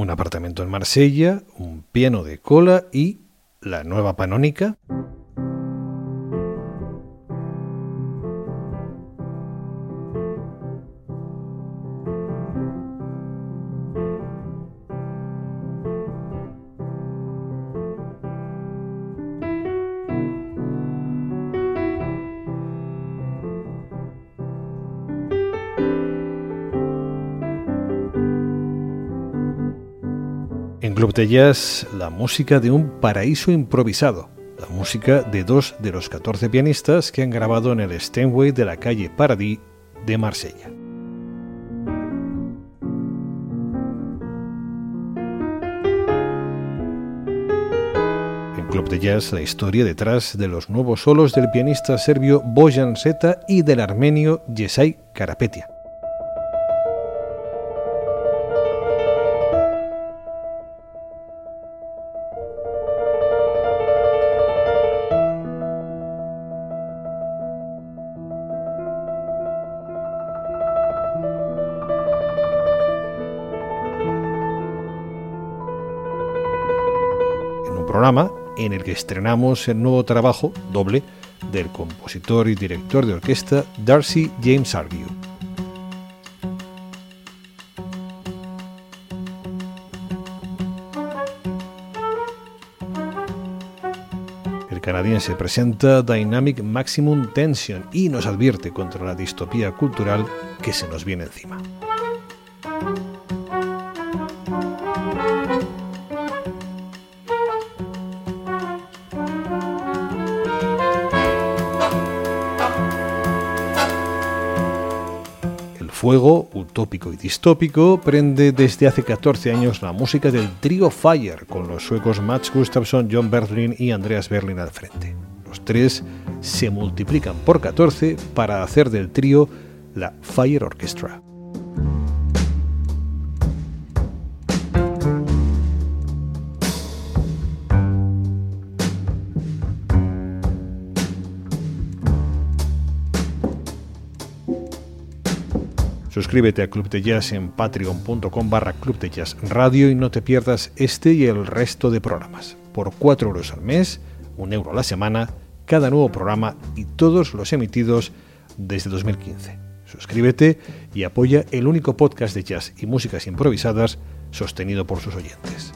un apartamento en Marsella, un piano de cola y la nueva panónica. En Club de Jazz, la música de un paraíso improvisado, la música de dos de los 14 pianistas que han grabado en el Steinway de la calle Paradis de Marsella. En Club de Jazz, la historia detrás de los nuevos solos del pianista serbio Bojan Seta y del armenio Jesai Karapetia. Programa en el que estrenamos el nuevo trabajo doble del compositor y director de orquesta Darcy James Argue. El canadiense presenta Dynamic Maximum Tension y nos advierte contra la distopía cultural que se nos viene encima. Fuego, utópico y distópico, prende desde hace 14 años la música del trío Fire, con los suecos Mats Gustafsson, John Berlin y Andreas Berlin al frente. Los tres se multiplican por 14 para hacer del trío la Fire Orchestra. Suscríbete a Club de Jazz en patreon.com barra Club de Jazz Radio y no te pierdas este y el resto de programas. Por 4 euros al mes, un euro a la semana, cada nuevo programa y todos los emitidos desde 2015. Suscríbete y apoya el único podcast de jazz y músicas improvisadas sostenido por sus oyentes.